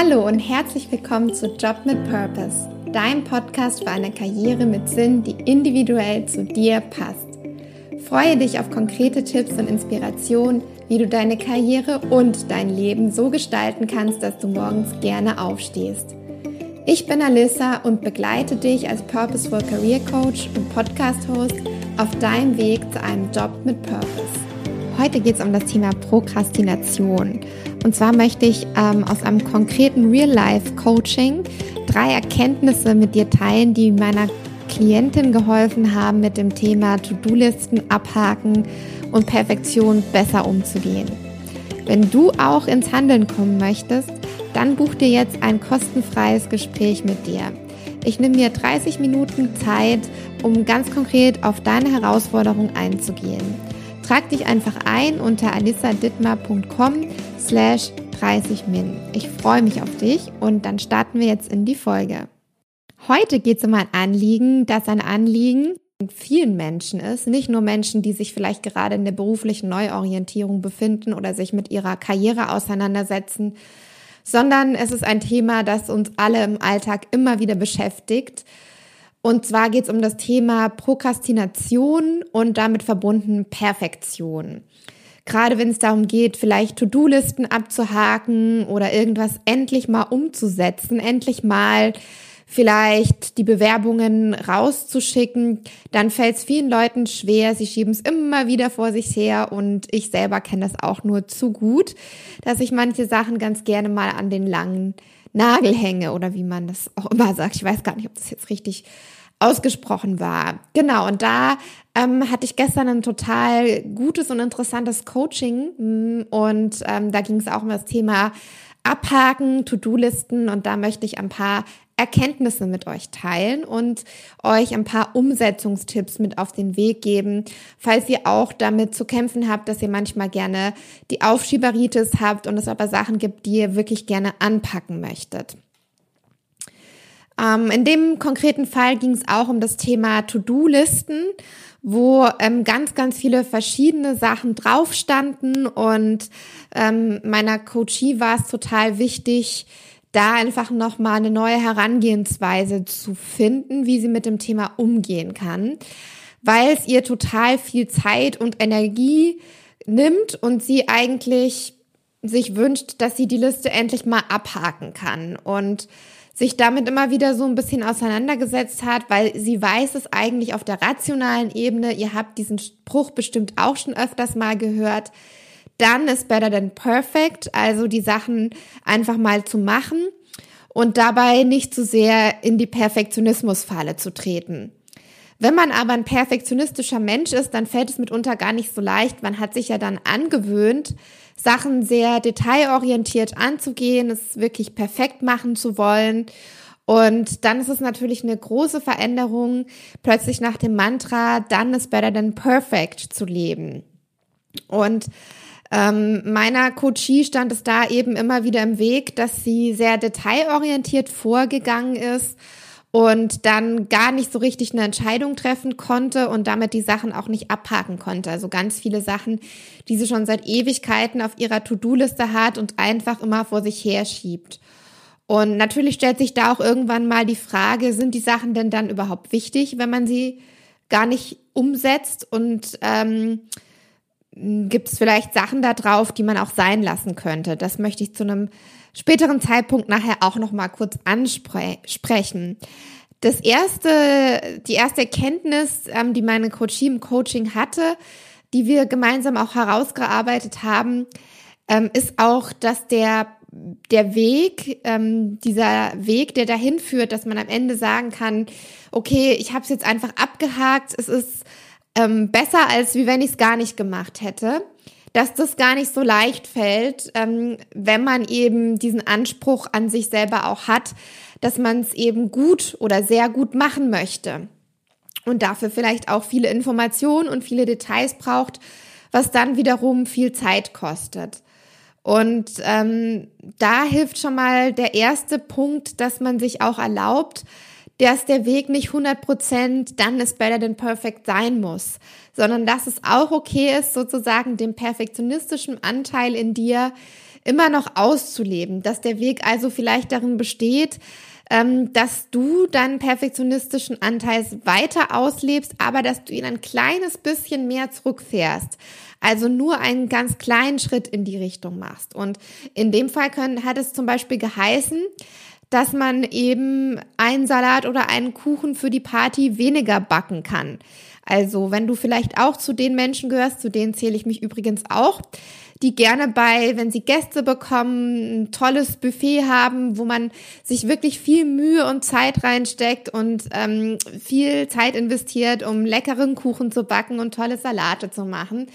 Hallo und herzlich willkommen zu Job mit Purpose, dein Podcast für eine Karriere mit Sinn, die individuell zu dir passt. Freue dich auf konkrete Tipps und Inspirationen, wie du deine Karriere und dein Leben so gestalten kannst, dass du morgens gerne aufstehst. Ich bin Alissa und begleite dich als Purposeful Career Coach und Podcast-Host auf deinem Weg zu einem Job mit Purpose. Heute geht es um das Thema Prokrastination. Und zwar möchte ich ähm, aus einem konkreten Real-Life-Coaching drei Erkenntnisse mit dir teilen, die meiner Klientin geholfen haben, mit dem Thema To-Do-Listen abhaken und Perfektion besser umzugehen. Wenn du auch ins Handeln kommen möchtest, dann buch dir jetzt ein kostenfreies Gespräch mit dir. Ich nehme mir 30 Minuten Zeit, um ganz konkret auf deine Herausforderung einzugehen. Trag dich einfach ein unter alissadittmar.com slash 30min. Ich freue mich auf dich und dann starten wir jetzt in die Folge. Heute geht es um ein Anliegen, das ein Anliegen vielen Menschen ist, nicht nur Menschen, die sich vielleicht gerade in der beruflichen Neuorientierung befinden oder sich mit ihrer Karriere auseinandersetzen, sondern es ist ein Thema, das uns alle im Alltag immer wieder beschäftigt und zwar geht es um das Thema Prokrastination und damit verbunden Perfektion. Gerade wenn es darum geht, vielleicht To-Do-Listen abzuhaken oder irgendwas endlich mal umzusetzen, endlich mal vielleicht die Bewerbungen rauszuschicken, dann fällt es vielen Leuten schwer. Sie schieben es immer wieder vor sich her und ich selber kenne das auch nur zu gut, dass ich manche Sachen ganz gerne mal an den langen Nagel hänge oder wie man das auch immer sagt. Ich weiß gar nicht, ob das jetzt richtig ausgesprochen war. Genau, und da ähm, hatte ich gestern ein total gutes und interessantes Coaching mm, und ähm, da ging es auch um das Thema Abhaken, To-Do-Listen und da möchte ich ein paar Erkenntnisse mit euch teilen und euch ein paar Umsetzungstipps mit auf den Weg geben, falls ihr auch damit zu kämpfen habt, dass ihr manchmal gerne die Aufschieberitis habt und es aber Sachen gibt, die ihr wirklich gerne anpacken möchtet. Ähm, in dem konkreten Fall ging es auch um das Thema To-Do-Listen, wo ähm, ganz, ganz viele verschiedene Sachen drauf standen und ähm, meiner Coachie war es total wichtig, da einfach nochmal eine neue Herangehensweise zu finden, wie sie mit dem Thema umgehen kann, weil es ihr total viel Zeit und Energie nimmt und sie eigentlich sich wünscht, dass sie die Liste endlich mal abhaken kann und sich damit immer wieder so ein bisschen auseinandergesetzt hat, weil sie weiß es eigentlich auf der rationalen Ebene. Ihr habt diesen Spruch bestimmt auch schon öfters mal gehört. Dann ist better than perfect, also die Sachen einfach mal zu machen und dabei nicht zu sehr in die Perfektionismusfalle zu treten. Wenn man aber ein perfektionistischer Mensch ist, dann fällt es mitunter gar nicht so leicht. Man hat sich ja dann angewöhnt, Sachen sehr detailorientiert anzugehen, es wirklich perfekt machen zu wollen. Und dann ist es natürlich eine große Veränderung, plötzlich nach dem Mantra, done is better than perfect zu leben. Und ähm, meiner Coachie stand es da eben immer wieder im Weg, dass sie sehr detailorientiert vorgegangen ist und dann gar nicht so richtig eine Entscheidung treffen konnte und damit die Sachen auch nicht abhaken konnte. Also ganz viele Sachen, die sie schon seit Ewigkeiten auf ihrer To-Do-Liste hat und einfach immer vor sich her schiebt. Und natürlich stellt sich da auch irgendwann mal die Frage, sind die Sachen denn dann überhaupt wichtig, wenn man sie gar nicht umsetzt und ähm, gibt es vielleicht Sachen da drauf, die man auch sein lassen könnte. Das möchte ich zu einem späteren Zeitpunkt nachher auch noch mal kurz ansprechen. Das erste, die erste Erkenntnis, ähm, die meine Coachie im Coaching hatte, die wir gemeinsam auch herausgearbeitet haben, ähm, ist auch, dass der der Weg, ähm, dieser Weg, der dahin führt, dass man am Ende sagen kann, okay, ich habe es jetzt einfach abgehakt, es ist ähm, besser, als wie wenn ich es gar nicht gemacht hätte dass das gar nicht so leicht fällt, ähm, wenn man eben diesen Anspruch an sich selber auch hat, dass man es eben gut oder sehr gut machen möchte. Und dafür vielleicht auch viele Informationen und viele Details braucht, was dann wiederum viel Zeit kostet. Und ähm, da hilft schon mal der erste Punkt, dass man sich auch erlaubt, dass der Weg nicht 100% dann ist better than perfect sein muss, sondern dass es auch okay ist, sozusagen dem perfektionistischen Anteil in dir immer noch auszuleben, dass der Weg also vielleicht darin besteht, ähm, dass du deinen perfektionistischen Anteil weiter auslebst, aber dass du ihn ein kleines bisschen mehr zurückfährst. Also nur einen ganz kleinen Schritt in die Richtung machst. Und in dem Fall können, hat es zum Beispiel geheißen, dass man eben einen Salat oder einen Kuchen für die Party weniger backen kann. Also wenn du vielleicht auch zu den Menschen gehörst, zu denen zähle ich mich übrigens auch, die gerne bei, wenn sie Gäste bekommen, ein tolles Buffet haben, wo man sich wirklich viel Mühe und Zeit reinsteckt und ähm, viel Zeit investiert, um leckeren Kuchen zu backen und tolle Salate zu machen,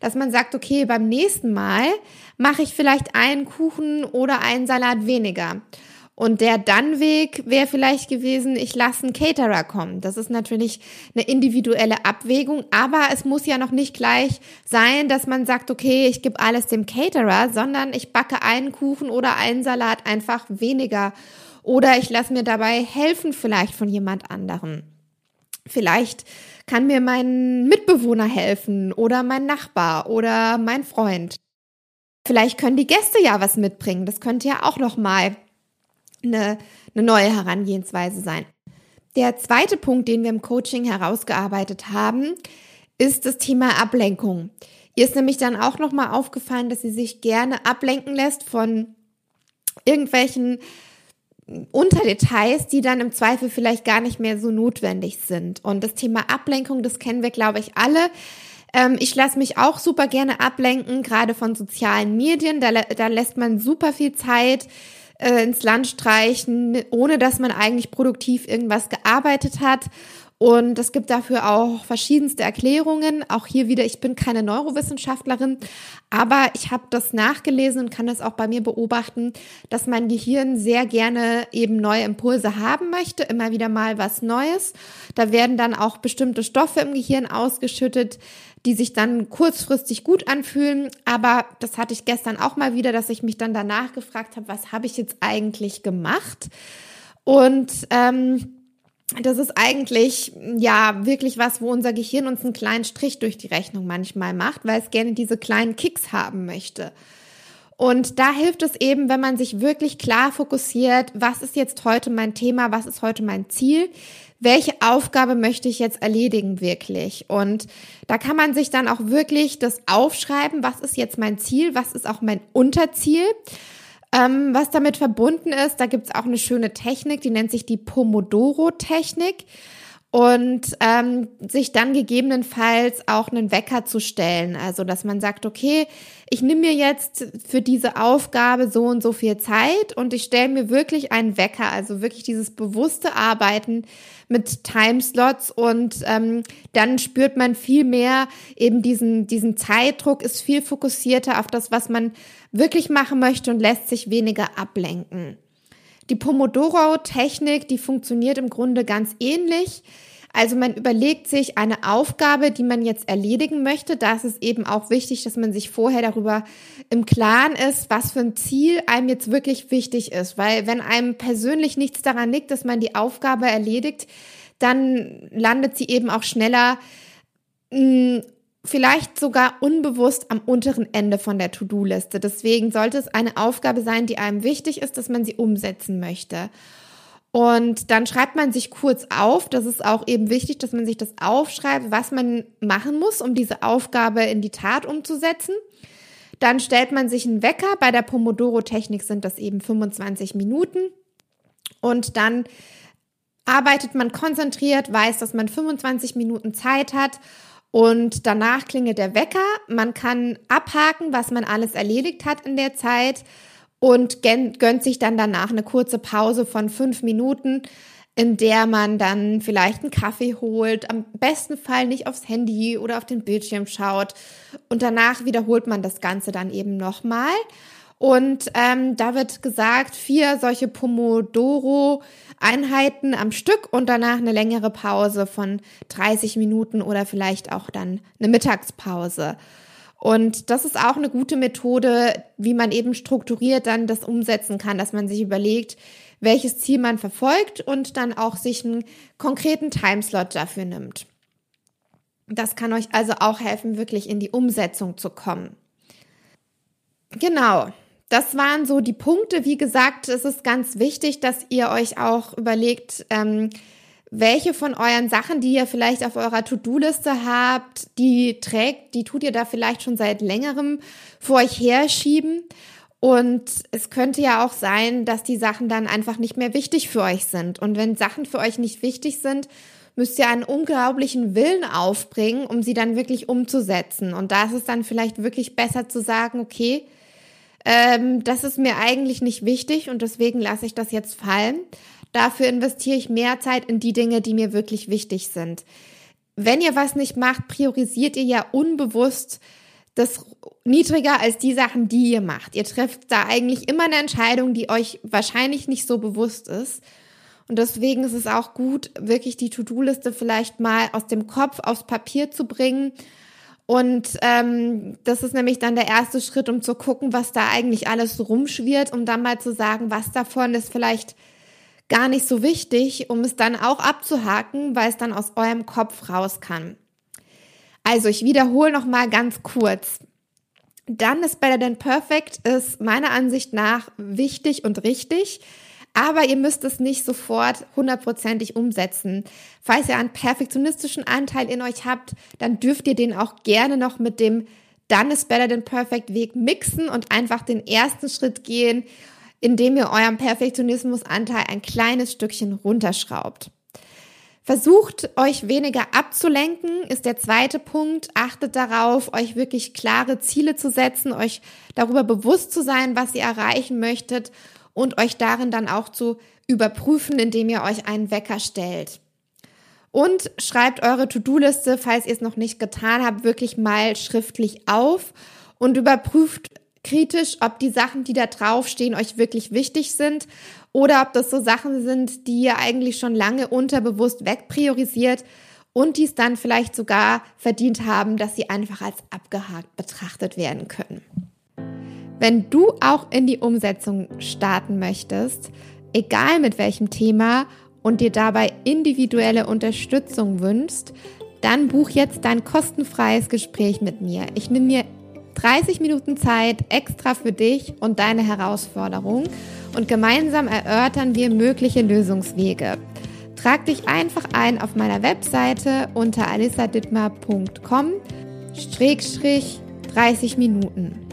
dass man sagt, okay, beim nächsten Mal mache ich vielleicht einen Kuchen oder einen Salat weniger. Und der Dann-Weg wäre vielleicht gewesen, ich lasse einen Caterer kommen. Das ist natürlich eine individuelle Abwägung, aber es muss ja noch nicht gleich sein, dass man sagt, okay, ich gebe alles dem Caterer, sondern ich backe einen Kuchen oder einen Salat einfach weniger. Oder ich lasse mir dabei helfen vielleicht von jemand anderem. Vielleicht kann mir mein Mitbewohner helfen oder mein Nachbar oder mein Freund. Vielleicht können die Gäste ja was mitbringen. Das könnte ja auch noch mal eine, eine neue Herangehensweise sein. Der zweite Punkt, den wir im Coaching herausgearbeitet haben, ist das Thema Ablenkung. Ihr ist nämlich dann auch nochmal aufgefallen, dass sie sich gerne ablenken lässt von irgendwelchen Unterdetails, die dann im Zweifel vielleicht gar nicht mehr so notwendig sind. Und das Thema Ablenkung, das kennen wir, glaube ich, alle. Ähm, ich lasse mich auch super gerne ablenken, gerade von sozialen Medien. Da, da lässt man super viel Zeit äh, ins Land streichen, ohne dass man eigentlich produktiv irgendwas gearbeitet hat. Und es gibt dafür auch verschiedenste Erklärungen. Auch hier wieder, ich bin keine Neurowissenschaftlerin, aber ich habe das nachgelesen und kann das auch bei mir beobachten, dass mein Gehirn sehr gerne eben neue Impulse haben möchte, immer wieder mal was Neues. Da werden dann auch bestimmte Stoffe im Gehirn ausgeschüttet, die sich dann kurzfristig gut anfühlen. Aber das hatte ich gestern auch mal wieder, dass ich mich dann danach gefragt habe, was habe ich jetzt eigentlich gemacht? Und ähm, das ist eigentlich ja wirklich was, wo unser Gehirn uns einen kleinen Strich durch die Rechnung manchmal macht, weil es gerne diese kleinen Kicks haben möchte. Und da hilft es eben, wenn man sich wirklich klar fokussiert, was ist jetzt heute mein Thema, was ist heute mein Ziel, welche Aufgabe möchte ich jetzt erledigen wirklich? Und da kann man sich dann auch wirklich das aufschreiben, was ist jetzt mein Ziel, was ist auch mein Unterziel. Ähm, was damit verbunden ist, da gibt's auch eine schöne Technik, die nennt sich die Pomodoro-Technik und ähm, sich dann gegebenenfalls auch einen Wecker zu stellen. Also, dass man sagt, okay, ich nehme mir jetzt für diese Aufgabe so und so viel Zeit und ich stelle mir wirklich einen Wecker, also wirklich dieses bewusste Arbeiten mit Timeslots und ähm, dann spürt man viel mehr eben diesen, diesen Zeitdruck, ist viel fokussierter auf das, was man wirklich machen möchte und lässt sich weniger ablenken. Die Pomodoro-Technik, die funktioniert im Grunde ganz ähnlich. Also man überlegt sich eine Aufgabe, die man jetzt erledigen möchte. Da ist es eben auch wichtig, dass man sich vorher darüber im Klaren ist, was für ein Ziel einem jetzt wirklich wichtig ist. Weil wenn einem persönlich nichts daran liegt, dass man die Aufgabe erledigt, dann landet sie eben auch schneller mh, vielleicht sogar unbewusst am unteren Ende von der To-Do-Liste. Deswegen sollte es eine Aufgabe sein, die einem wichtig ist, dass man sie umsetzen möchte. Und dann schreibt man sich kurz auf, das ist auch eben wichtig, dass man sich das aufschreibt, was man machen muss, um diese Aufgabe in die Tat umzusetzen. Dann stellt man sich einen Wecker. Bei der Pomodoro-Technik sind das eben 25 Minuten. Und dann arbeitet man konzentriert, weiß, dass man 25 Minuten Zeit hat und danach klingelt der Wecker. Man kann abhaken, was man alles erledigt hat in der Zeit und gönnt sich dann danach eine kurze Pause von fünf Minuten, in der man dann vielleicht einen Kaffee holt, am besten Fall nicht aufs Handy oder auf den Bildschirm schaut. Und danach wiederholt man das Ganze dann eben nochmal. Und ähm, da wird gesagt, vier solche Pomodoro-Einheiten am Stück und danach eine längere Pause von 30 Minuten oder vielleicht auch dann eine Mittagspause. Und das ist auch eine gute Methode, wie man eben strukturiert dann das umsetzen kann, dass man sich überlegt, welches Ziel man verfolgt und dann auch sich einen konkreten Timeslot dafür nimmt. Das kann euch also auch helfen, wirklich in die Umsetzung zu kommen. Genau. Das waren so die Punkte. Wie gesagt, es ist ganz wichtig, dass ihr euch auch überlegt, ähm, welche von euren Sachen, die ihr vielleicht auf eurer To-Do-Liste habt, die trägt, die tut ihr da vielleicht schon seit längerem vor euch herschieben. Und es könnte ja auch sein, dass die Sachen dann einfach nicht mehr wichtig für euch sind. Und wenn Sachen für euch nicht wichtig sind, müsst ihr einen unglaublichen Willen aufbringen, um sie dann wirklich umzusetzen. Und da ist es dann vielleicht wirklich besser zu sagen, okay, ähm, das ist mir eigentlich nicht wichtig und deswegen lasse ich das jetzt fallen. Dafür investiere ich mehr Zeit in die Dinge, die mir wirklich wichtig sind. Wenn ihr was nicht macht, priorisiert ihr ja unbewusst das niedriger als die Sachen, die ihr macht. Ihr trefft da eigentlich immer eine Entscheidung, die euch wahrscheinlich nicht so bewusst ist. Und deswegen ist es auch gut, wirklich die To-Do-Liste vielleicht mal aus dem Kopf aufs Papier zu bringen und ähm, das ist nämlich dann der erste Schritt, um zu gucken, was da eigentlich alles rumschwirrt, um dann mal zu sagen, was davon ist vielleicht gar nicht so wichtig, um es dann auch abzuhaken, weil es dann aus eurem Kopf raus kann. Also ich wiederhole noch mal ganz kurz. Dann ist Better Than Perfect ist meiner Ansicht nach wichtig und richtig. Aber ihr müsst es nicht sofort hundertprozentig umsetzen. Falls ihr einen perfektionistischen Anteil in euch habt, dann dürft ihr den auch gerne noch mit dem Done is better than perfect Weg mixen und einfach den ersten Schritt gehen, indem ihr eurem Perfektionismusanteil ein kleines Stückchen runterschraubt. Versucht euch weniger abzulenken, ist der zweite Punkt. Achtet darauf, euch wirklich klare Ziele zu setzen, euch darüber bewusst zu sein, was ihr erreichen möchtet und euch darin dann auch zu überprüfen, indem ihr euch einen Wecker stellt. Und schreibt eure To-Do-Liste, falls ihr es noch nicht getan habt, wirklich mal schriftlich auf und überprüft kritisch, ob die Sachen, die da draufstehen, euch wirklich wichtig sind oder ob das so Sachen sind, die ihr eigentlich schon lange unterbewusst wegpriorisiert und die es dann vielleicht sogar verdient haben, dass sie einfach als abgehakt betrachtet werden können. Wenn du auch in die Umsetzung starten möchtest, egal mit welchem Thema und dir dabei individuelle Unterstützung wünschst, dann buch jetzt dein kostenfreies Gespräch mit mir. Ich nehme mir 30 Minuten Zeit extra für dich und deine Herausforderung und gemeinsam erörtern wir mögliche Lösungswege. Trag dich einfach ein auf meiner Webseite unter alisadittmar.com 30 Minuten.